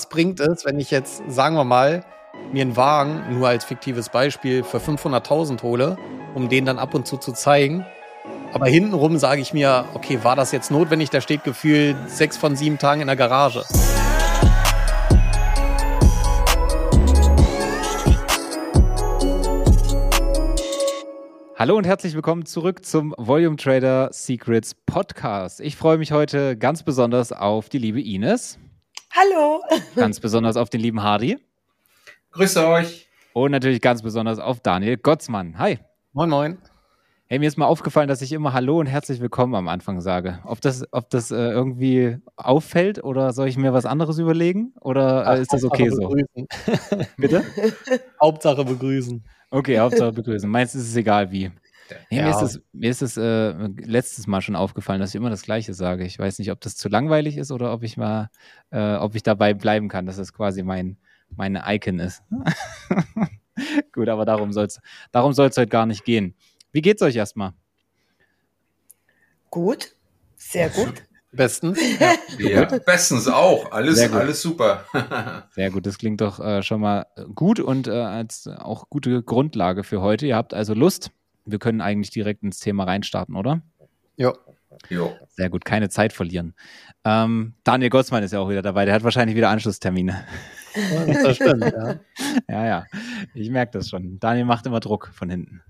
Was bringt es, wenn ich jetzt, sagen wir mal, mir einen Wagen, nur als fiktives Beispiel, für 500.000 hole, um den dann ab und zu zu zeigen? Aber hintenrum sage ich mir, okay, war das jetzt notwendig? Der steht gefühlt sechs von sieben Tagen in der Garage. Hallo und herzlich willkommen zurück zum Volume Trader Secrets Podcast. Ich freue mich heute ganz besonders auf die liebe Ines. Hallo. Ganz besonders auf den lieben Hardy. Grüße euch. Und natürlich ganz besonders auf Daniel Gottsmann. Hi. Moin, moin. Hey, mir ist mal aufgefallen, dass ich immer Hallo und herzlich willkommen am Anfang sage. Ob das, ob das äh, irgendwie auffällt oder soll ich mir was anderes überlegen? Oder äh, ist das okay so? Bitte? Hauptsache begrüßen. Okay, Hauptsache begrüßen. Meinst ist es egal wie? Nee, ja. Mir ist es, mir ist es äh, letztes Mal schon aufgefallen, dass ich immer das Gleiche sage. Ich weiß nicht, ob das zu langweilig ist oder ob ich mal, äh, ob ich dabei bleiben kann, dass das quasi mein, meine Icon ist. Gut, aber darum soll es darum soll's heute gar nicht gehen. Wie geht's euch erstmal? Gut, sehr gut. Bestens. Ja, ja bestens auch. Alles, alles super. Sehr gut, das klingt doch äh, schon mal gut und äh, als auch gute Grundlage für heute. Ihr habt also Lust. Wir können eigentlich direkt ins Thema reinstarten, oder? Ja. Jo. Sehr gut, keine Zeit verlieren. Ähm, Daniel Gottsmann ist ja auch wieder dabei. Der hat wahrscheinlich wieder Anschlusstermine. Das stimmt, ja. ja, ja. Ich merke das schon. Daniel macht immer Druck von hinten.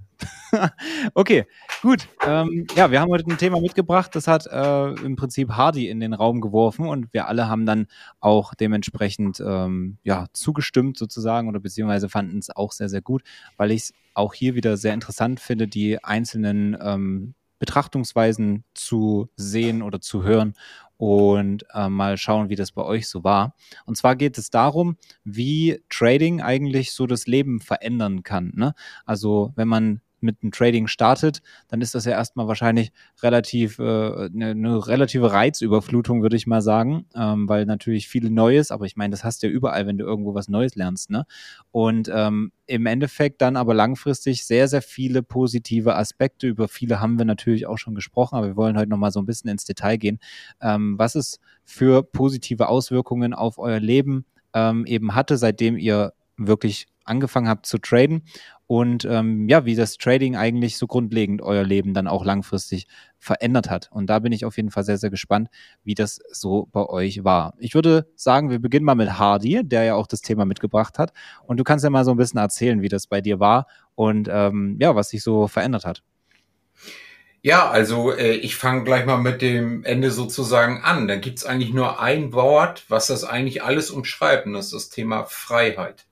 okay, gut. Ähm, ja, wir haben heute ein Thema mitgebracht, das hat äh, im Prinzip Hardy in den Raum geworfen und wir alle haben dann auch dementsprechend ähm, ja, zugestimmt sozusagen oder beziehungsweise fanden es auch sehr, sehr gut, weil ich es auch hier wieder sehr interessant finde, die einzelnen ähm, Betrachtungsweisen zu sehen oder zu hören und äh, mal schauen, wie das bei euch so war. Und zwar geht es darum, wie Trading eigentlich so das Leben verändern kann. Ne? Also wenn man mit dem Trading startet, dann ist das ja erstmal wahrscheinlich relativ äh, eine, eine relative Reizüberflutung, würde ich mal sagen, ähm, weil natürlich viel Neues, aber ich meine, das hast du ja überall, wenn du irgendwo was Neues lernst, ne? Und ähm, im Endeffekt dann aber langfristig sehr, sehr viele positive Aspekte. Über viele haben wir natürlich auch schon gesprochen, aber wir wollen heute nochmal so ein bisschen ins Detail gehen. Ähm, was es für positive Auswirkungen auf euer Leben ähm, eben hatte, seitdem ihr wirklich angefangen habt zu traden und ähm, ja, wie das Trading eigentlich so grundlegend euer Leben dann auch langfristig verändert hat. Und da bin ich auf jeden Fall sehr, sehr gespannt, wie das so bei euch war. Ich würde sagen, wir beginnen mal mit Hardy, der ja auch das Thema mitgebracht hat. Und du kannst ja mal so ein bisschen erzählen, wie das bei dir war und ähm, ja, was sich so verändert hat. Ja, also äh, ich fange gleich mal mit dem Ende sozusagen an. Da gibt's eigentlich nur ein Wort, was das eigentlich alles umschreibt, und das ist das Thema Freiheit.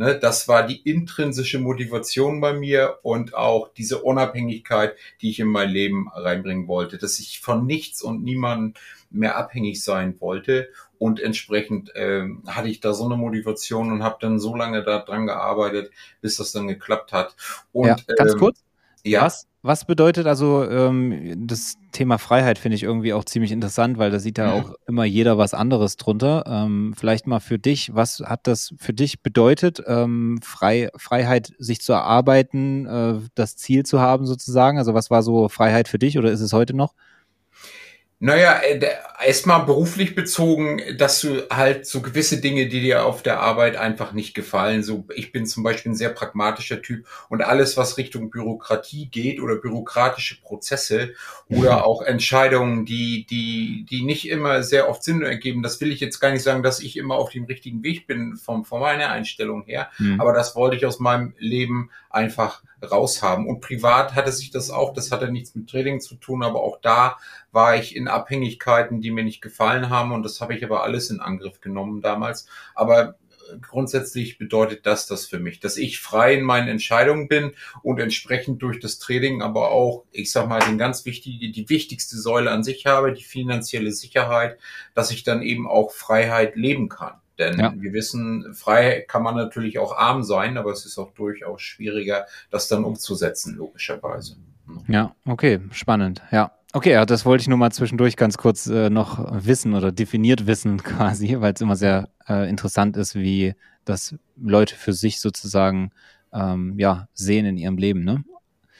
Ne, das war die intrinsische Motivation bei mir und auch diese Unabhängigkeit, die ich in mein Leben reinbringen wollte, dass ich von nichts und niemandem mehr abhängig sein wollte. Und entsprechend äh, hatte ich da so eine Motivation und habe dann so lange daran gearbeitet, bis das dann geklappt hat. Und, ja, ganz ähm, kurz. Ja. Was, was bedeutet also ähm, das Thema Freiheit finde ich irgendwie auch ziemlich interessant, weil da sieht ja auch immer jeder was anderes drunter. Ähm, vielleicht mal für dich, was hat das für dich bedeutet, ähm, Frei, Freiheit sich zu erarbeiten, äh, das Ziel zu haben sozusagen? Also was war so Freiheit für dich oder ist es heute noch? Naja, äh, erstmal beruflich bezogen, dass du halt so gewisse Dinge, die dir auf der Arbeit einfach nicht gefallen. So, ich bin zum Beispiel ein sehr pragmatischer Typ und alles, was Richtung Bürokratie geht oder bürokratische Prozesse oder mhm. auch Entscheidungen, die, die, die nicht immer sehr oft Sinn ergeben, das will ich jetzt gar nicht sagen, dass ich immer auf dem richtigen Weg bin vom, von meiner Einstellung her. Mhm. Aber das wollte ich aus meinem Leben einfach raushaben. Und privat hatte sich das auch, das hatte nichts mit Trading zu tun, aber auch da war ich in Abhängigkeiten, die mir nicht gefallen haben und das habe ich aber alles in Angriff genommen damals. Aber grundsätzlich bedeutet das das für mich, dass ich frei in meinen Entscheidungen bin und entsprechend durch das Trading aber auch, ich sag mal, den ganz wichtige, die wichtigste Säule an sich habe, die finanzielle Sicherheit, dass ich dann eben auch Freiheit leben kann. Denn ja. wir wissen, frei kann man natürlich auch arm sein, aber es ist auch durchaus schwieriger, das dann umzusetzen, logischerweise. Ja, okay, spannend. Ja. Okay, ja, das wollte ich nur mal zwischendurch ganz kurz äh, noch wissen oder definiert wissen quasi, weil es immer sehr äh, interessant ist, wie das Leute für sich sozusagen ähm, ja, sehen in ihrem Leben. Ne?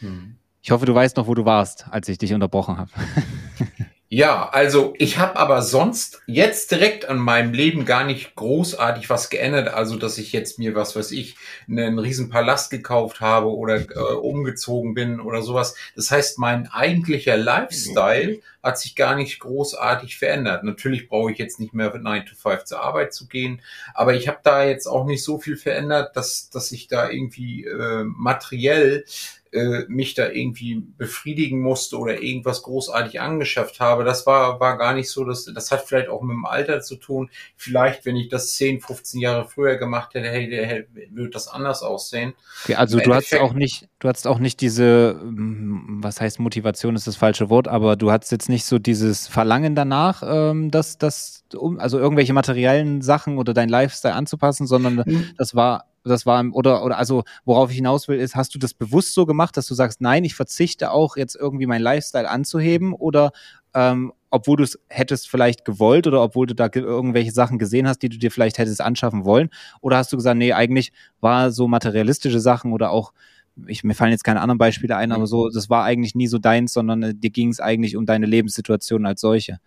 Hm. Ich hoffe, du weißt noch, wo du warst, als ich dich unterbrochen habe. Ja, also ich habe aber sonst jetzt direkt an meinem Leben gar nicht großartig was geändert. Also dass ich jetzt mir was weiß ich einen riesen Palast gekauft habe oder äh, umgezogen bin oder sowas. Das heißt, mein eigentlicher Lifestyle hat sich gar nicht großartig verändert. Natürlich brauche ich jetzt nicht mehr 9 to 5 zur Arbeit zu gehen, aber ich habe da jetzt auch nicht so viel verändert, dass dass ich da irgendwie äh, materiell äh, mich da irgendwie befriedigen musste oder irgendwas großartig angeschafft habe. Das war, war gar nicht so. Das, das hat vielleicht auch mit dem Alter zu tun. Vielleicht, wenn ich das 10, 15 Jahre früher gemacht hätte, hey, hey, würde das anders aussehen. Okay, also du hast auch nicht, du hast auch nicht diese, hm, was heißt Motivation ist das falsche Wort, aber du hast jetzt nicht so dieses Verlangen danach, ähm, dass das, um, also irgendwelche materiellen Sachen oder dein Lifestyle anzupassen, sondern mhm. das war das war, oder, oder also worauf ich hinaus will, ist, hast du das bewusst so gemacht, dass du sagst, nein, ich verzichte auch jetzt irgendwie mein Lifestyle anzuheben oder ähm, obwohl du es hättest vielleicht gewollt oder obwohl du da irgendwelche Sachen gesehen hast, die du dir vielleicht hättest anschaffen wollen? Oder hast du gesagt, nee, eigentlich war so materialistische Sachen oder auch, ich, mir fallen jetzt keine anderen Beispiele ein, aber so, das war eigentlich nie so deins, sondern äh, dir ging es eigentlich um deine Lebenssituation als solche.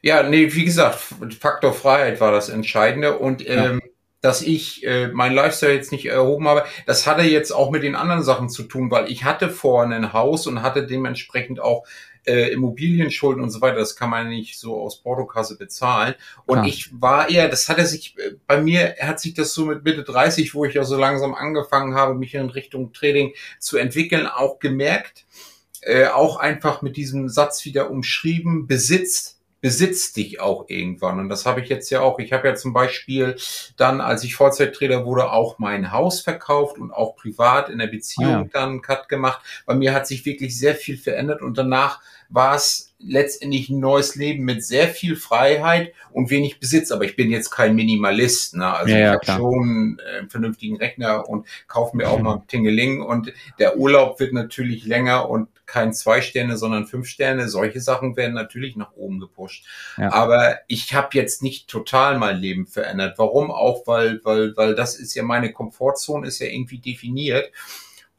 Ja, nee, wie gesagt, Faktor Freiheit war das Entscheidende und ähm, ja dass ich äh, mein Lifestyle jetzt nicht erhoben habe. Das hatte jetzt auch mit den anderen Sachen zu tun, weil ich hatte vorne ein Haus und hatte dementsprechend auch äh, Immobilienschulden und so weiter. Das kann man nicht so aus Portokasse bezahlen. Und ah. ich war eher, das hatte sich, äh, bei mir hat sich das so mit Mitte 30, wo ich ja so langsam angefangen habe, mich in Richtung Trading zu entwickeln, auch gemerkt, äh, auch einfach mit diesem Satz wieder umschrieben, besitzt besitzt dich auch irgendwann. Und das habe ich jetzt ja auch. Ich habe ja zum Beispiel dann, als ich Vollzeittrainer wurde, auch mein Haus verkauft und auch privat in der Beziehung ah, ja. dann einen Cut gemacht. Bei mir hat sich wirklich sehr viel verändert und danach war es letztendlich ein neues Leben mit sehr viel Freiheit und wenig Besitz. Aber ich bin jetzt kein Minimalist. Ne? Also ja, ich habe schon äh, einen vernünftigen Rechner und kaufe mir auch mal Tingeling. Und der Urlaub wird natürlich länger und kein zwei Sterne, sondern fünf Sterne. Solche Sachen werden natürlich nach oben gepusht. Ja. Aber ich habe jetzt nicht total mein Leben verändert. Warum auch? Weil, weil, weil das ist ja meine Komfortzone, ist ja irgendwie definiert.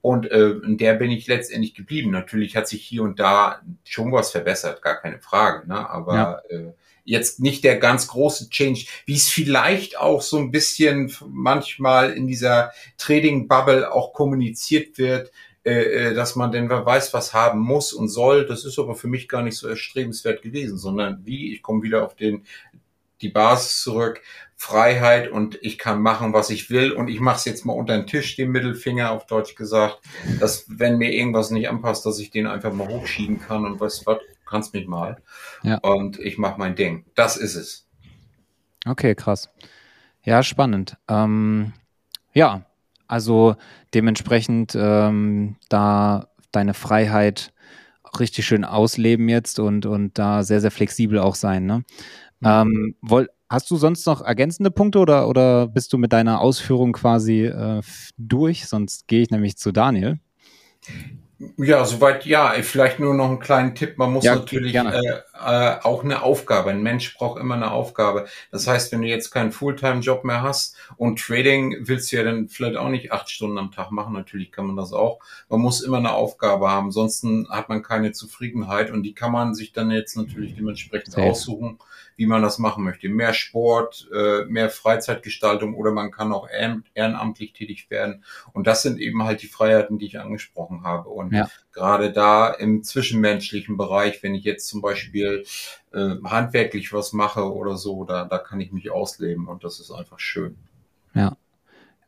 Und äh, in der bin ich letztendlich geblieben. Natürlich hat sich hier und da schon was verbessert, gar keine Frage. Ne? Aber ja. äh, jetzt nicht der ganz große Change, wie es vielleicht auch so ein bisschen manchmal in dieser Trading-Bubble auch kommuniziert wird, äh, äh, dass man denn wer weiß was haben muss und soll. Das ist aber für mich gar nicht so erstrebenswert gewesen, sondern wie, ich komme wieder auf den die Basis zurück, Freiheit und ich kann machen, was ich will und ich mache es jetzt mal unter den Tisch, den Mittelfinger auf Deutsch gesagt, dass wenn mir irgendwas nicht anpasst, dass ich den einfach mal hochschieben kann und weißt was, kannst mich mal ja. und ich mache mein Ding. Das ist es. Okay, krass. Ja, spannend. Ähm, ja, also dementsprechend ähm, da deine Freiheit richtig schön ausleben jetzt und, und da sehr, sehr flexibel auch sein. Ne? Mhm. Ähm, woll, hast du sonst noch ergänzende Punkte oder, oder bist du mit deiner Ausführung quasi äh, durch? Sonst gehe ich nämlich zu Daniel. Ja, soweit ja. Vielleicht nur noch einen kleinen Tipp. Man muss ja, natürlich äh, äh, auch eine Aufgabe. Ein Mensch braucht immer eine Aufgabe. Das heißt, wenn du jetzt keinen Fulltime-Job mehr hast und Trading willst du ja dann vielleicht auch nicht acht Stunden am Tag machen. Natürlich kann man das auch. Man muss immer eine Aufgabe haben. Ansonsten hat man keine Zufriedenheit und die kann man sich dann jetzt natürlich dementsprechend Safe. aussuchen wie man das machen möchte. Mehr Sport, äh, mehr Freizeitgestaltung oder man kann auch ehrenamtlich tätig werden. Und das sind eben halt die Freiheiten, die ich angesprochen habe. Und ja. gerade da im zwischenmenschlichen Bereich, wenn ich jetzt zum Beispiel äh, handwerklich was mache oder so, da, da kann ich mich ausleben und das ist einfach schön. Ja.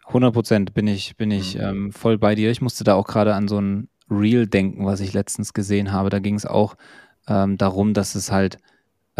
100 Prozent bin ich, bin ich mhm. ähm, voll bei dir. Ich musste da auch gerade an so ein Reel denken, was ich letztens gesehen habe. Da ging es auch ähm, darum, dass es halt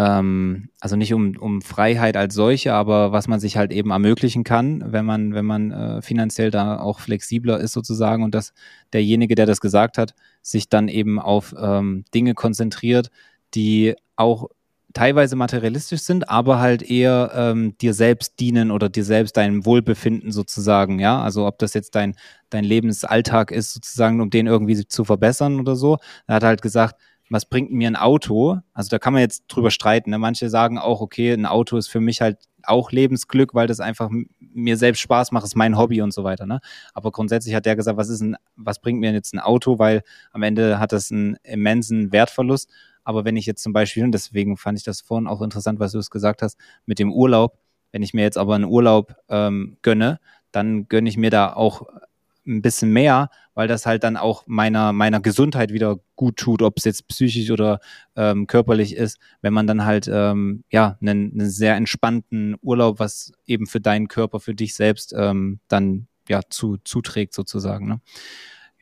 ähm, also nicht um, um Freiheit als solche, aber was man sich halt eben ermöglichen kann, wenn man, wenn man äh, finanziell da auch flexibler ist sozusagen und dass derjenige, der das gesagt hat, sich dann eben auf ähm, Dinge konzentriert, die auch teilweise materialistisch sind, aber halt eher ähm, dir selbst dienen oder dir selbst deinem Wohlbefinden sozusagen, ja. Also ob das jetzt dein, dein Lebensalltag ist, sozusagen, um den irgendwie zu verbessern oder so. Er hat halt gesagt, was bringt mir ein Auto? Also da kann man jetzt drüber streiten. Ne? Manche sagen auch, okay, ein Auto ist für mich halt auch Lebensglück, weil das einfach mir selbst Spaß macht, ist mein Hobby und so weiter. Ne? Aber grundsätzlich hat der gesagt, was ist ein, was bringt mir jetzt ein Auto, weil am Ende hat das einen immensen Wertverlust. Aber wenn ich jetzt zum Beispiel, und deswegen fand ich das vorhin auch interessant, was du es gesagt hast, mit dem Urlaub, wenn ich mir jetzt aber einen Urlaub ähm, gönne, dann gönne ich mir da auch ein bisschen mehr, weil das halt dann auch meiner, meiner Gesundheit wieder gut tut, ob es jetzt psychisch oder ähm, körperlich ist, wenn man dann halt ähm, ja einen, einen sehr entspannten Urlaub, was eben für deinen Körper, für dich selbst ähm, dann ja zu, zuträgt sozusagen. Ne?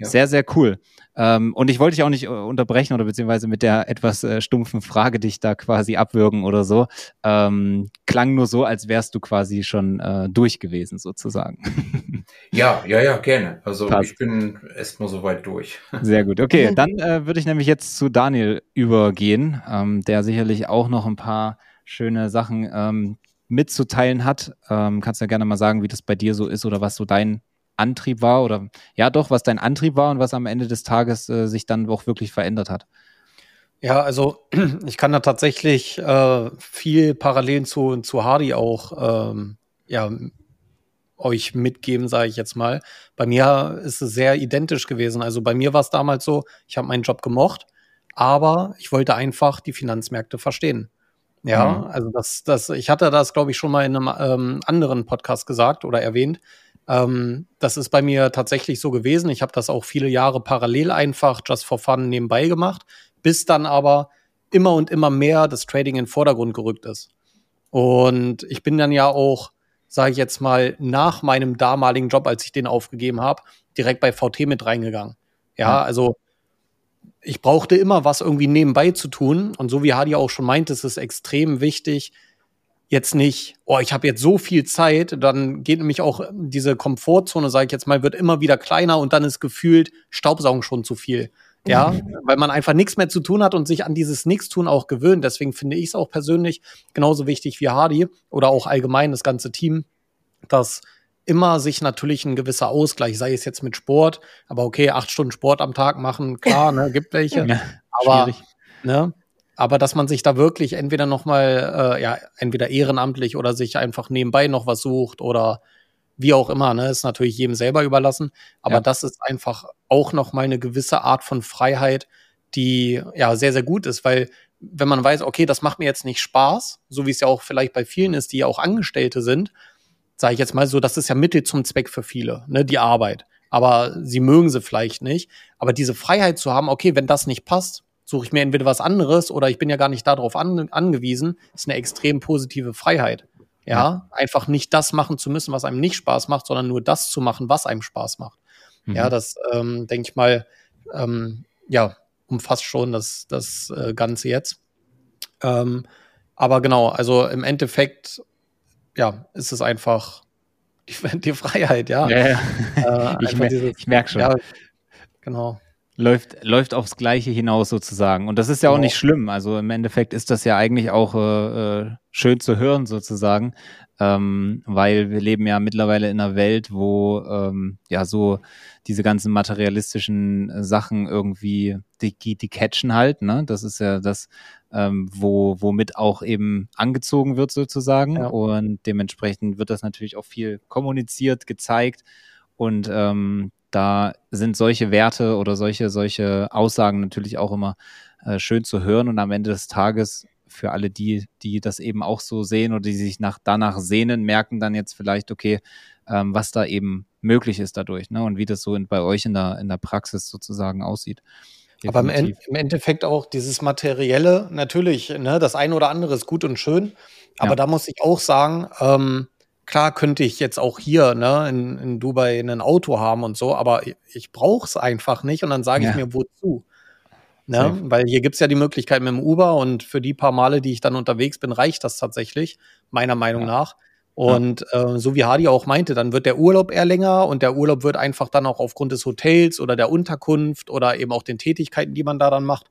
Ja. Sehr, sehr cool. Ähm, und ich wollte dich auch nicht äh, unterbrechen oder beziehungsweise mit der etwas äh, stumpfen Frage dich da quasi abwürgen oder so. Ähm, klang nur so, als wärst du quasi schon äh, durch gewesen sozusagen. Ja, ja, ja, gerne. Also Passt. ich bin erstmal soweit durch. Sehr gut. Okay, dann äh, würde ich nämlich jetzt zu Daniel übergehen, ähm, der sicherlich auch noch ein paar schöne Sachen ähm, mitzuteilen hat. Ähm, kannst du ja gerne mal sagen, wie das bei dir so ist oder was so dein Antrieb war oder ja doch, was dein Antrieb war und was am Ende des Tages äh, sich dann auch wirklich verändert hat. Ja, also ich kann da tatsächlich äh, viel Parallelen zu, zu Hardy auch ähm, ja, euch mitgeben, sage ich jetzt mal. Bei mir ist es sehr identisch gewesen. Also bei mir war es damals so, ich habe meinen Job gemocht, aber ich wollte einfach die Finanzmärkte verstehen. Ja, mhm. also das, das, ich hatte das, glaube ich, schon mal in einem ähm, anderen Podcast gesagt oder erwähnt. Ähm, das ist bei mir tatsächlich so gewesen. Ich habe das auch viele Jahre parallel einfach just for fun nebenbei gemacht, bis dann aber immer und immer mehr das Trading in den Vordergrund gerückt ist. Und ich bin dann ja auch, sage ich jetzt mal, nach meinem damaligen Job, als ich den aufgegeben habe, direkt bei VT mit reingegangen. Ja, also ich brauchte immer was irgendwie nebenbei zu tun. Und so wie Hadi auch schon meint, ist es extrem wichtig, jetzt nicht, oh, ich habe jetzt so viel Zeit, dann geht nämlich auch diese Komfortzone, sage ich jetzt mal, wird immer wieder kleiner und dann ist gefühlt Staubsaugen schon zu viel. Ja, mhm. weil man einfach nichts mehr zu tun hat und sich an dieses Nichtstun auch gewöhnt. Deswegen finde ich es auch persönlich genauso wichtig wie Hardy oder auch allgemein das ganze Team, dass immer sich natürlich ein gewisser Ausgleich, sei es jetzt mit Sport, aber okay, acht Stunden Sport am Tag machen, klar, ne, gibt welche. Ja, aber, schwierig. ne, aber dass man sich da wirklich entweder nochmal, äh, ja, entweder ehrenamtlich oder sich einfach nebenbei noch was sucht oder wie auch immer, ne, ist natürlich jedem selber überlassen. Aber ja. das ist einfach auch nochmal eine gewisse Art von Freiheit, die ja sehr, sehr gut ist, weil wenn man weiß, okay, das macht mir jetzt nicht Spaß, so wie es ja auch vielleicht bei vielen ist, die ja auch Angestellte sind, sage ich jetzt mal so, das ist ja Mittel zum Zweck für viele, ne, die Arbeit. Aber sie mögen sie vielleicht nicht. Aber diese Freiheit zu haben, okay, wenn das nicht passt, suche ich mir entweder was anderes oder ich bin ja gar nicht darauf an, angewiesen, ist eine extrem positive Freiheit. Ja? ja, einfach nicht das machen zu müssen, was einem nicht Spaß macht, sondern nur das zu machen, was einem Spaß macht. Mhm. Ja, das ähm, denke ich mal, ähm, ja, umfasst schon das, das äh, Ganze jetzt. Ähm, aber genau, also im Endeffekt, ja, ist es einfach die, die Freiheit, ja. ja, ja. Äh, ich, mer ich merke schon. Ja, genau läuft, läuft aufs Gleiche hinaus sozusagen. Und das ist ja auch nicht schlimm. Also im Endeffekt ist das ja eigentlich auch äh, äh, schön zu hören sozusagen, ähm, weil wir leben ja mittlerweile in einer Welt, wo ähm, ja so diese ganzen materialistischen Sachen irgendwie die, die catchen halt. Ne? Das ist ja das, ähm, wo womit auch eben angezogen wird sozusagen. Ja. Und dementsprechend wird das natürlich auch viel kommuniziert, gezeigt. Und ähm, da sind solche Werte oder solche, solche Aussagen natürlich auch immer äh, schön zu hören und am Ende des Tages für alle die, die das eben auch so sehen oder die sich nach, danach sehnen, merken dann jetzt vielleicht, okay, ähm, was da eben möglich ist dadurch ne? und wie das so in, bei euch in der, in der Praxis sozusagen aussieht. Definitiv. Aber im, im, Endeffekt auch dieses Materielle, natürlich, ne, das eine oder andere ist gut und schön, aber ja. da muss ich auch sagen, ähm, klar könnte ich jetzt auch hier ne, in, in Dubai ein Auto haben und so, aber ich, brauche es einfach nicht und dann sage ja. ich mir, wozu? Ne? Weil hier gibt es ja die Möglichkeit mit dem Uber und für die paar Male, die ich dann unterwegs bin, reicht das tatsächlich, meiner Meinung ja. nach. Und ja. äh, so wie Hardy auch meinte, dann wird der Urlaub eher länger und der Urlaub wird einfach dann auch aufgrund des Hotels oder der Unterkunft oder eben auch den Tätigkeiten, die man da dann macht,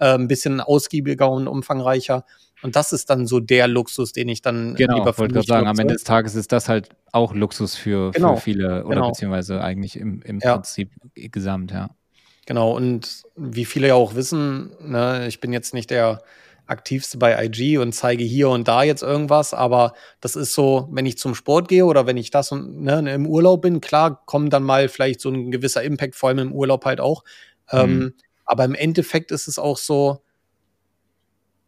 äh, ein bisschen ausgiebiger und umfangreicher. Und das ist dann so der Luxus, den ich dann genau, lieber wollte gerade sagen, am Ende des Tages ist das halt auch Luxus für, genau, für viele oder genau. beziehungsweise eigentlich im, im ja. Prinzip gesamt, ja. Genau, und wie viele ja auch wissen, ne, ich bin jetzt nicht der aktivste bei IG und zeige hier und da jetzt irgendwas, aber das ist so, wenn ich zum Sport gehe oder wenn ich das und, ne, im Urlaub bin, klar, kommt dann mal vielleicht so ein gewisser Impact, vor allem im Urlaub halt auch. Mhm. Ähm, aber im Endeffekt ist es auch so,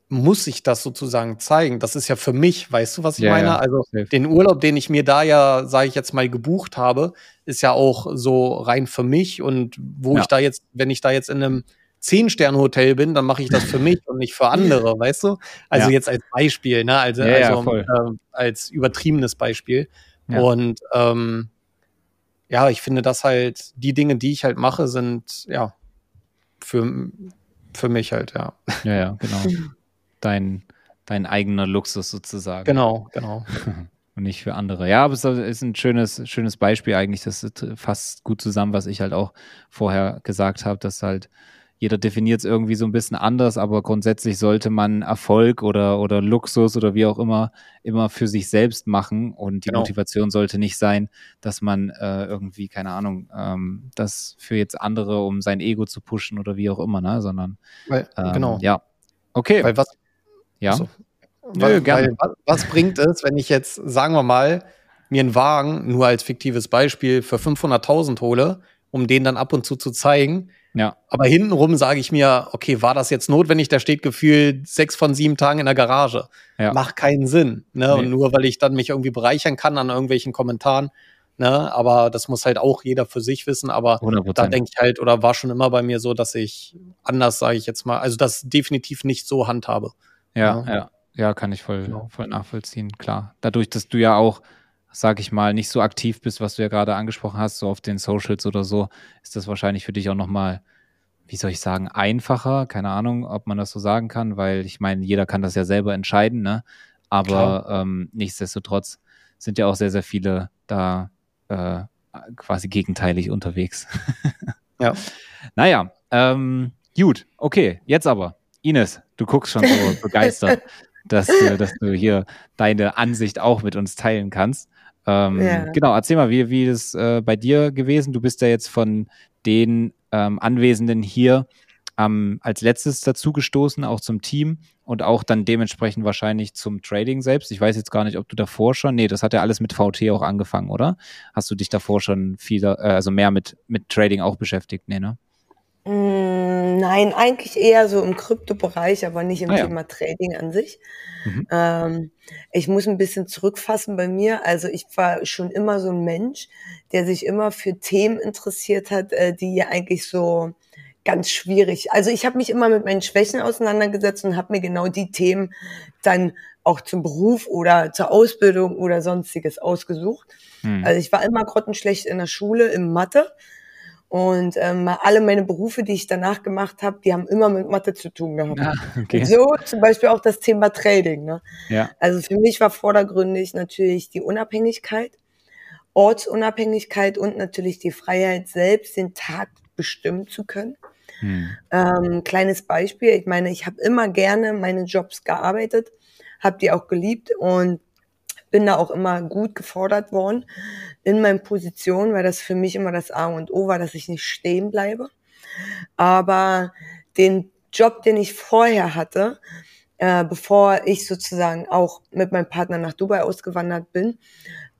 muss ich das sozusagen zeigen. Das ist ja für mich, weißt du, was ich Ja, meine? ja, Also den Urlaub, den ich mir da ja, sage ich jetzt mal, gebucht habe, ist ja auch so rein für mich. Und wo Ja. ich da jetzt, wenn ich da jetzt in einem Zehn-Sterne-Hotel bin, dann mache ich das für mich und nicht für andere, weißt du? Also Ja. jetzt als Beispiel, ne? Also, Ja, ja, also voll. äh, als übertriebenes Beispiel. Und ähm, ja, ich finde, dass halt die Dinge, die ich halt mache, sind ja für, für mich halt, ja. Ja, ja, genau. Dein, dein eigener Luxus sozusagen. Genau, genau. Und nicht für andere. Ja, aber es ist ein schönes, schönes Beispiel eigentlich. Das fasst gut zusammen, was ich halt auch vorher gesagt habe, dass halt jeder definiert es irgendwie so ein bisschen anders, aber grundsätzlich sollte man Erfolg oder, oder Luxus oder wie auch immer immer für sich selbst machen und die Genau. Motivation sollte nicht sein, dass man äh, irgendwie, keine Ahnung, ähm, das für jetzt andere, um sein Ego zu pushen oder wie auch immer, ne, sondern Weil, ähm, genau. ja. Okay, Weil was, ja. Nö, weil, gerne. weil, was, was bringt es, wenn ich jetzt, sagen wir mal, mir einen Wagen, nur als fiktives Beispiel, für 500.000 hole, um den dann ab und zu zu zeigen, Ja, aber hintenrum sage ich mir, okay, war das jetzt notwendig? Der steht gefühlt sechs von sieben Tagen in der Garage. Ja. Macht keinen Sinn. Ne? Nee. Und nur weil ich dann mich irgendwie bereichern kann an irgendwelchen Kommentaren. Ne? Aber das muss halt auch jeder für sich wissen. Aber 100 da Prozent. denke ich halt, oder war schon immer bei mir so, dass ich anders, sage ich jetzt mal, also das definitiv nicht so handhabe. Ja, Ja. ja, ja, kann ich voll, Genau. voll nachvollziehen, klar. Dadurch, dass du ja auch, sag ich mal, nicht so aktiv bist, was du ja gerade angesprochen hast, so auf den Socials oder so, ist das wahrscheinlich für dich auch nochmal, wie soll ich sagen, einfacher. Keine Ahnung, ob man das so sagen kann, weil ich meine, jeder kann das ja selber entscheiden, ne? Aber ähm, nichtsdestotrotz sind ja auch sehr, sehr viele da äh, quasi gegenteilig unterwegs. Ja. Naja, ähm, gut, okay, jetzt aber. Ines, du guckst schon so begeistert, dass, dass du hier deine Ansicht auch mit uns teilen kannst. Ähm, Ja. Genau, erzähl mal, wie, wie das äh, bei dir gewesen? Du bist ja jetzt von den ähm, Anwesenden hier ähm, als letztes dazugestoßen, auch zum Team und auch dann dementsprechend wahrscheinlich zum Trading selbst. Ich weiß jetzt gar nicht, ob du davor schon, nee, das hat ja alles mit VT auch angefangen, oder? Hast du dich davor schon viel, äh, also mehr mit, mit Trading auch beschäftigt? Nee, ne? Mm, Nein, eigentlich eher so im Kryptobereich, aber nicht im Ah ja. Thema Trading an sich. Mhm. Ähm, ich muss ein bisschen zurückfassen bei mir. Also ich war schon immer so ein Mensch, der sich immer für Themen interessiert hat, äh, die eigentlich so ganz schwierig. Also ich habe mich immer mit meinen Schwächen auseinandergesetzt und habe mir genau die Themen dann auch zum Beruf oder zur Ausbildung oder sonstiges ausgesucht. Hm. Also ich war immer grottenschlecht in der Schule, im Mathe. Und ähm, alle meine Berufe, die ich danach gemacht habe, die haben immer mit Mathe zu tun gehabt. Ah, okay. So zum Beispiel auch das Thema Trading. Ne? Ja. Also für mich war vordergründig natürlich die Unabhängigkeit, Ortsunabhängigkeit und natürlich die Freiheit, selbst den Tag bestimmen zu können. Hm. Ähm, kleines Beispiel, ich meine, ich habe immer gerne meine Jobs gearbeitet, habe die auch geliebt und bin da auch immer gut gefordert worden in meinen Positionen, weil das für mich immer das A und O war, dass ich nicht stehen bleibe. Aber den Job, den ich vorher hatte, äh, bevor ich sozusagen auch mit meinem Partner nach Dubai ausgewandert bin,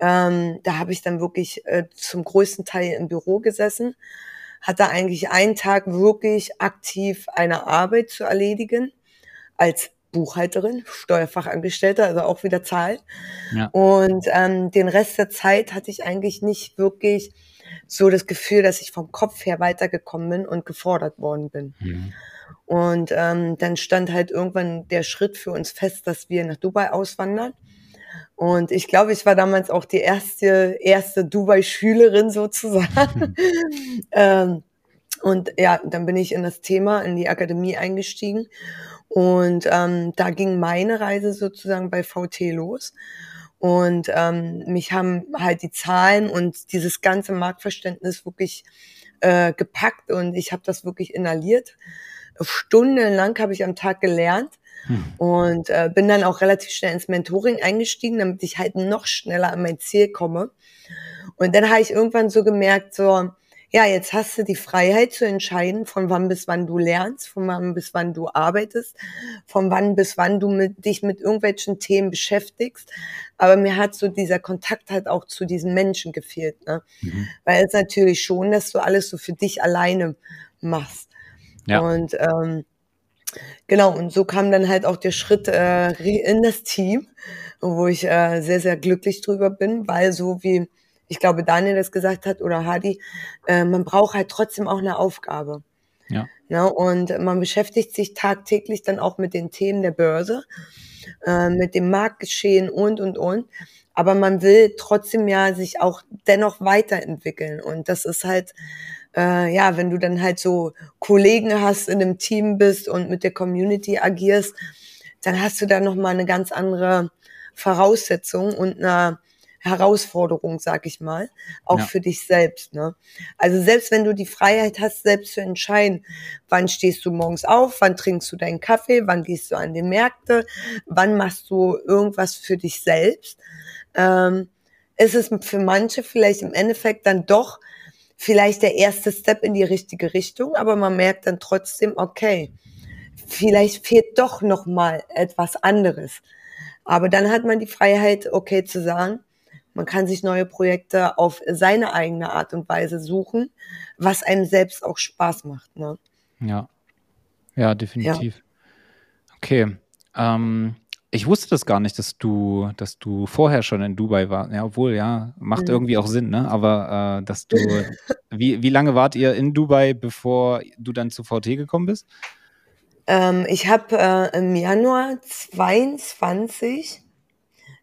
ähm, da habe ich dann wirklich äh, zum größten Teil im Büro gesessen, hatte eigentlich einen Tag wirklich aktiv eine Arbeit zu erledigen als Buchhalterin, Steuerfachangestellte, also auch wieder Zahl. Ja. Und ähm, den Rest der Zeit hatte ich eigentlich nicht wirklich so das Gefühl, dass ich vom Kopf her weitergekommen bin und gefordert worden bin. Hm. Und ähm, dann stand halt irgendwann der Schritt für uns fest, dass wir nach Dubai auswandern. Und ich glaube, ich war damals auch die erste, erste Dubai-Schülerin sozusagen. ähm, und ja, dann bin ich in das Thema, in die Akademie eingestiegen. Und ähm, da ging meine Reise sozusagen bei VT los. Und ähm, mich haben halt die Zahlen und dieses ganze Marktverständnis wirklich äh, gepackt und ich habe das wirklich inhaliert. Stundenlang habe ich am Tag gelernt Hm. und äh, bin dann auch relativ schnell ins Mentoring eingestiegen, damit ich halt noch schneller an mein Ziel komme. Und dann habe ich irgendwann so gemerkt, so, ja, jetzt hast du die Freiheit zu entscheiden, von wann bis wann du lernst, von wann bis wann du arbeitest, von wann bis wann du mit, dich mit irgendwelchen Themen beschäftigst. Aber mir hat so dieser Kontakt halt auch zu diesen Menschen gefehlt, ne? Mhm. Weil es natürlich schon, dass du alles so für dich alleine machst. Ja. Und ähm, Genau, und so kam dann halt auch der Schritt äh, in das Team, wo ich äh, sehr, sehr glücklich drüber bin, weil so wie ich glaube, Daniel das gesagt hat oder Hadi, äh, man braucht halt trotzdem auch eine Aufgabe. Ja. Ne? Und man beschäftigt sich tagtäglich dann auch mit den Themen der Börse, äh, mit dem Marktgeschehen und, und, und. Aber man will trotzdem ja sich auch dennoch weiterentwickeln. Und das ist halt, äh, ja, wenn du dann halt so Kollegen hast, in einem Team bist und mit der Community agierst, dann hast du da nochmal eine ganz andere Voraussetzung und eine Herausforderung, sag ich mal, auch ja. für dich selbst. Ne? Also selbst wenn du die Freiheit hast, selbst zu entscheiden, wann stehst du morgens auf, wann trinkst du deinen Kaffee, wann gehst du an die Märkte, wann machst du irgendwas für dich selbst, ähm, ist es für manche vielleicht im Endeffekt dann doch vielleicht der erste Step in die richtige Richtung, aber man merkt dann trotzdem, okay, vielleicht fehlt doch noch mal etwas anderes. Aber dann hat man die Freiheit, okay zu sagen, man kann sich neue Projekte auf seine eigene Art und Weise suchen, was einem selbst auch Spaß macht. Ne? Ja. Ja, definitiv. Ja. Okay. Ähm, ich wusste das gar nicht, dass du, dass du vorher schon in Dubai warst. Ja, obwohl, ja, macht mhm. irgendwie auch Sinn, ne? Aber äh, dass du, wie, wie lange wart ihr in Dubai, bevor du dann zu VT gekommen bist? Ähm, ich habe äh, im Januar 22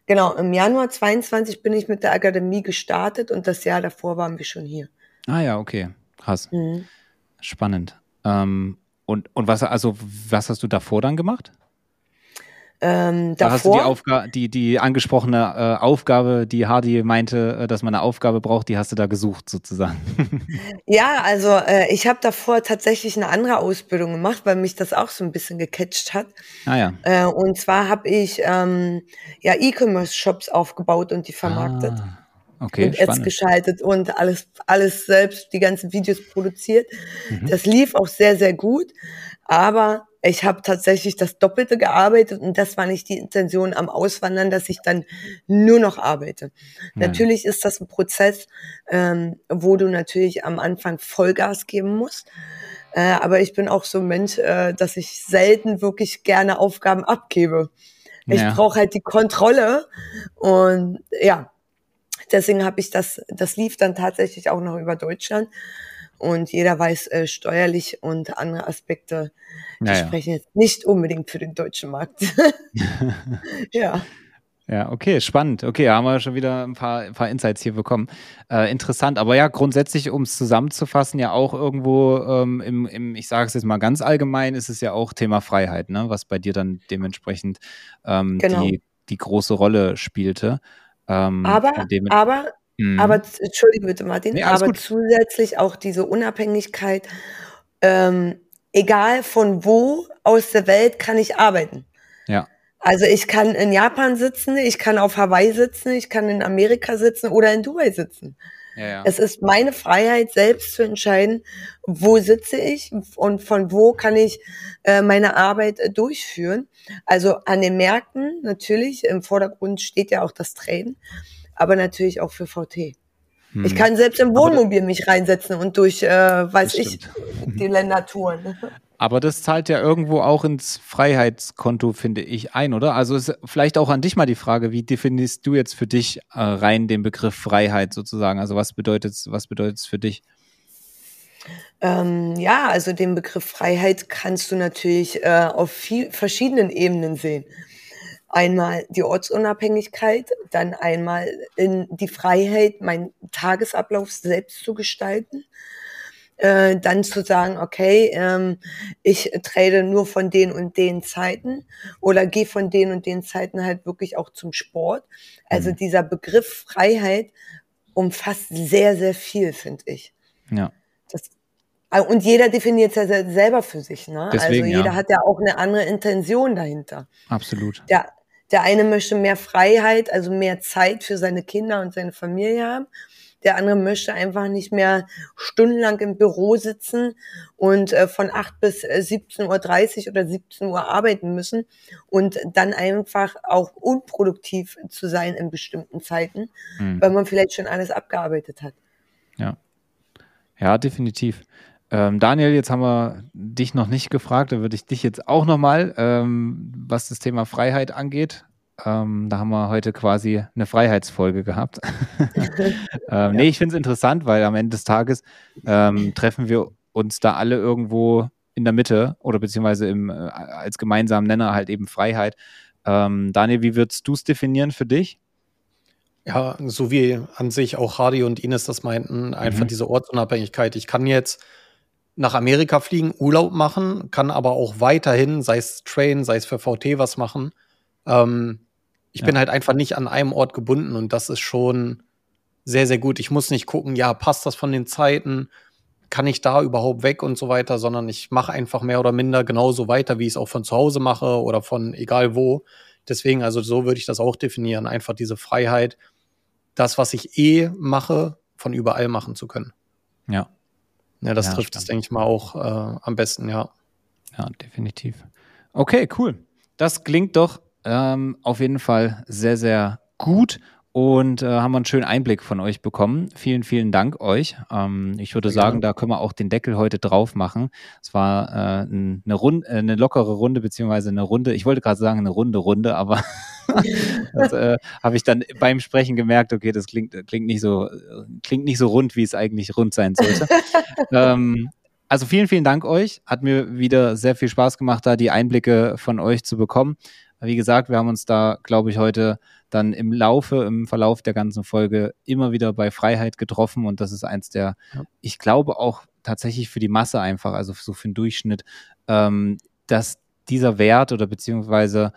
Genau, im Januar 22 bin ich mit der Akademie gestartet und das Jahr davor waren wir schon hier. Ah ja, okay. Krass. Mhm. Spannend. Ähm, und, und was, also, was hast du davor dann gemacht? Ähm, da hast du die, Aufga die, die angesprochene äh, Aufgabe, die Hardy meinte, äh, dass man eine Aufgabe braucht, die hast du da gesucht sozusagen. ja, also äh, ich habe davor tatsächlich eine andere Ausbildung gemacht, weil mich das auch so ein bisschen gecatcht hat. Ah ja. Äh, und zwar habe ich ähm, ja E-Commerce-Shops aufgebaut und die vermarktet. Ah. Okay, und Ads geschaltet und alles, alles selbst, die ganzen Videos produziert. Mhm. Das lief auch sehr, sehr gut. Aber ich habe tatsächlich das Doppelte gearbeitet und das war nicht die Intention am Auswandern, dass ich dann nur noch arbeite. Ja. Natürlich ist das ein Prozess, ähm, wo du natürlich am Anfang Vollgas geben musst. Äh, aber ich bin auch so ein Mensch, äh, dass ich selten wirklich gerne Aufgaben abgebe. Ich ja. brauche halt die Kontrolle und ja, deswegen habe ich das, das lief dann tatsächlich auch noch über Deutschland und jeder weiß äh, steuerlich und andere Aspekte, die naja. sprechen jetzt nicht unbedingt für den deutschen Markt. ja. Ja, okay, spannend. Okay, haben wir schon wieder ein paar, ein paar Insights hier bekommen. Äh, interessant, aber ja, grundsätzlich, um es zusammenzufassen, ja auch irgendwo ähm, im, im, ich sage es jetzt mal ganz allgemein, ist es ja auch Thema Freiheit, ne? was bei dir dann dementsprechend ähm, genau. die, die große Rolle spielte. Ähm, aber, aber Mhm. Aber, entschuldige bitte, Martin, nee, aber gut. zusätzlich auch diese Unabhängigkeit, ähm, egal von wo aus der Welt kann ich arbeiten. Ja. Also ich kann in Japan sitzen, ich kann auf Hawaii sitzen, ich kann in Amerika sitzen oder in Dubai sitzen. Ja, ja. Es ist meine Freiheit, selbst zu entscheiden, wo sitze ich und von wo kann ich äh, meine Arbeit äh, durchführen. Also an den Märkten natürlich, im Vordergrund steht ja auch das Traden aber natürlich auch für VT. Hm. Ich kann selbst im Wohnmobil mich reinsetzen und durch, äh, weiß ich, die Länder touren. Aber das zahlt ja irgendwo auch ins Freiheitskonto, finde ich, ein, oder? Also ist vielleicht auch an dich mal die Frage, wie definierst du jetzt für dich äh, rein den Begriff Freiheit sozusagen? Also was bedeutet was bedeutet es für dich? Ähm, ja, also den Begriff Freiheit kannst du natürlich äh, auf viel, verschiedenen Ebenen sehen einmal die Ortsunabhängigkeit, dann einmal in die Freiheit, meinen Tagesablauf selbst zu gestalten. Äh, dann zu sagen, okay, ähm, ich trade nur von den und den Zeiten oder gehe von den und den Zeiten halt wirklich auch zum Sport. Also mhm. dieser Begriff Freiheit umfasst sehr, sehr viel, finde ich. Ja. Das, äh, und jeder definiert es ja selber für sich. Ne? Deswegen, also jeder ja. hat ja auch eine andere Intention dahinter. Absolut. Der, der eine möchte mehr Freiheit, also mehr Zeit für seine Kinder und seine Familie haben. Der andere möchte einfach nicht mehr stundenlang im Büro sitzen und äh, von 8 bis 17.30 äh, Uhr oder 17 Uhr arbeiten müssen und dann einfach auch unproduktiv zu sein in bestimmten Zeiten, mhm. weil man vielleicht schon alles abgearbeitet hat. Ja. Ja, definitiv. Ähm, Daniel, jetzt haben wir dich noch nicht gefragt, da würde ich dich jetzt auch nochmal, ähm, was das Thema Freiheit angeht. Ähm, da haben wir heute quasi eine Freiheitsfolge gehabt. ähm, nee, ich finde es interessant, weil am Ende des Tages ähm, treffen wir uns da alle irgendwo in der Mitte oder beziehungsweise im, äh, als gemeinsamen Nenner halt eben Freiheit. Ähm, Daniel, wie würdest du es definieren für dich? Ja, so wie an sich auch Hardy und Ines das meinten, einfach mhm. diese Ortsunabhängigkeit. Ich kann jetzt nach Amerika fliegen, Urlaub machen, kann aber auch weiterhin, sei es Train, sei es für VT was machen. Ähm, ich ja. bin halt einfach nicht an einem Ort gebunden und das ist schon sehr, sehr gut. Ich muss nicht gucken, ja, passt das von den Zeiten? Kann ich da überhaupt weg und so weiter, sondern ich mache einfach mehr oder minder genauso weiter, wie ich es auch von zu Hause mache oder von egal wo. Deswegen, also so würde ich das auch definieren. Einfach diese Freiheit, das, was ich eh mache, von überall machen zu können. Ja, ja, das ja, trifft es, denke ich mal, auch äh, am besten, ja. Ja, definitiv. Okay, cool. Das klingt doch ähm, auf jeden Fall sehr, sehr gut und äh, haben einen schönen Einblick von euch bekommen. Vielen, vielen Dank euch. Ähm, ich würde sagen, da können wir auch den Deckel heute drauf machen. Es war äh, eine, Runde, äh, eine lockere Runde, beziehungsweise eine Runde, ich wollte gerade sagen eine runde Runde, aber das äh, habe ich dann beim Sprechen gemerkt, okay, das klingt, klingt, nicht so, klingt nicht so rund, wie es eigentlich rund sein sollte. ähm, also vielen, vielen Dank euch. Hat mir wieder sehr viel Spaß gemacht, da die Einblicke von euch zu bekommen. Wie gesagt, wir haben uns da, glaube ich, heute dann im Laufe, im Verlauf der ganzen Folge immer wieder bei Freiheit getroffen und das ist eins der, ja. ich glaube auch tatsächlich für die Masse einfach, also so für den Durchschnitt, ähm, dass dieser Wert oder beziehungsweise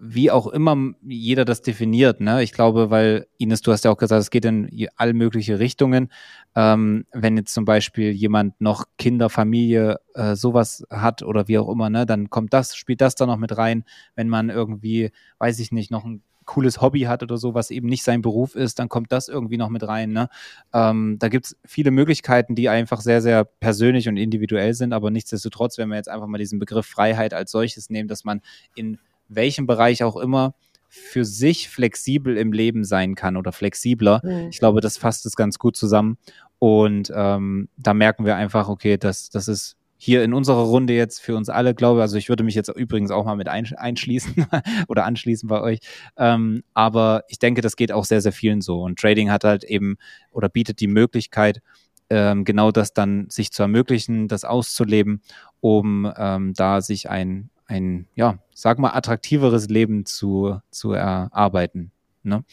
wie auch immer jeder das definiert, ne? Ich glaube, weil Ines, du hast ja auch gesagt, es geht in all mögliche Richtungen. Ähm, wenn jetzt zum Beispiel jemand noch Kinder, Familie, äh, sowas hat oder wie auch immer, ne, dann kommt das, spielt das da noch mit rein. Wenn man irgendwie, weiß ich nicht, noch ein cooles Hobby hat oder so, was eben nicht sein Beruf ist, dann kommt das irgendwie noch mit rein. Ne? Ähm, da gibt es viele Möglichkeiten, die einfach sehr, sehr persönlich und individuell sind, aber nichtsdestotrotz, wenn wir jetzt einfach mal diesen Begriff Freiheit als solches nehmen, dass man in welchem Bereich auch immer für sich flexibel im Leben sein kann oder flexibler. Mhm. Ich glaube, das fasst es ganz gut zusammen. Und ähm, da merken wir einfach, okay, das, das ist hier in unserer Runde jetzt für uns alle, glaube ich, also ich würde mich jetzt übrigens auch mal mit einschließen oder anschließen bei euch. Ähm, aber ich denke, das geht auch sehr, sehr vielen so. Und Trading hat halt eben oder bietet die Möglichkeit, ähm, genau das dann sich zu ermöglichen, das auszuleben, um ähm, da sich ein, ein, ja, sag mal, attraktiveres Leben zu, zu erarbeiten. Ne?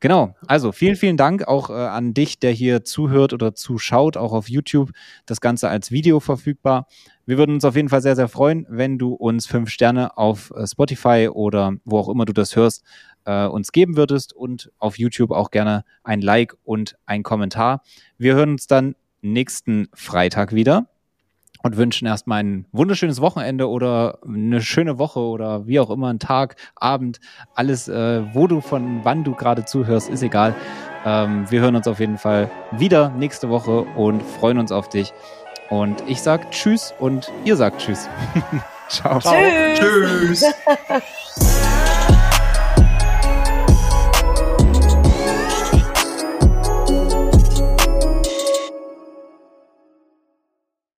Genau, also vielen, vielen Dank auch äh, an dich, der hier zuhört oder zuschaut, auch auf YouTube. Das Ganze als Video verfügbar. Wir würden uns auf jeden Fall sehr, sehr freuen, wenn du uns fünf Sterne auf äh, Spotify oder wo auch immer du das hörst, äh, uns geben würdest und auf YouTube auch gerne ein Like und ein Kommentar. Wir hören uns dann nächsten Freitag wieder und wünschen erstmal ein wunderschönes Wochenende oder eine schöne Woche oder wie auch immer, ein Tag, Abend, alles, äh, wo du von wann du gerade zuhörst, ist egal. Ähm, wir hören uns auf jeden Fall wieder nächste Woche und freuen uns auf dich. Und ich sag Tschüss und ihr sagt Tschüss. Ciao. Tschüss. Tschüss.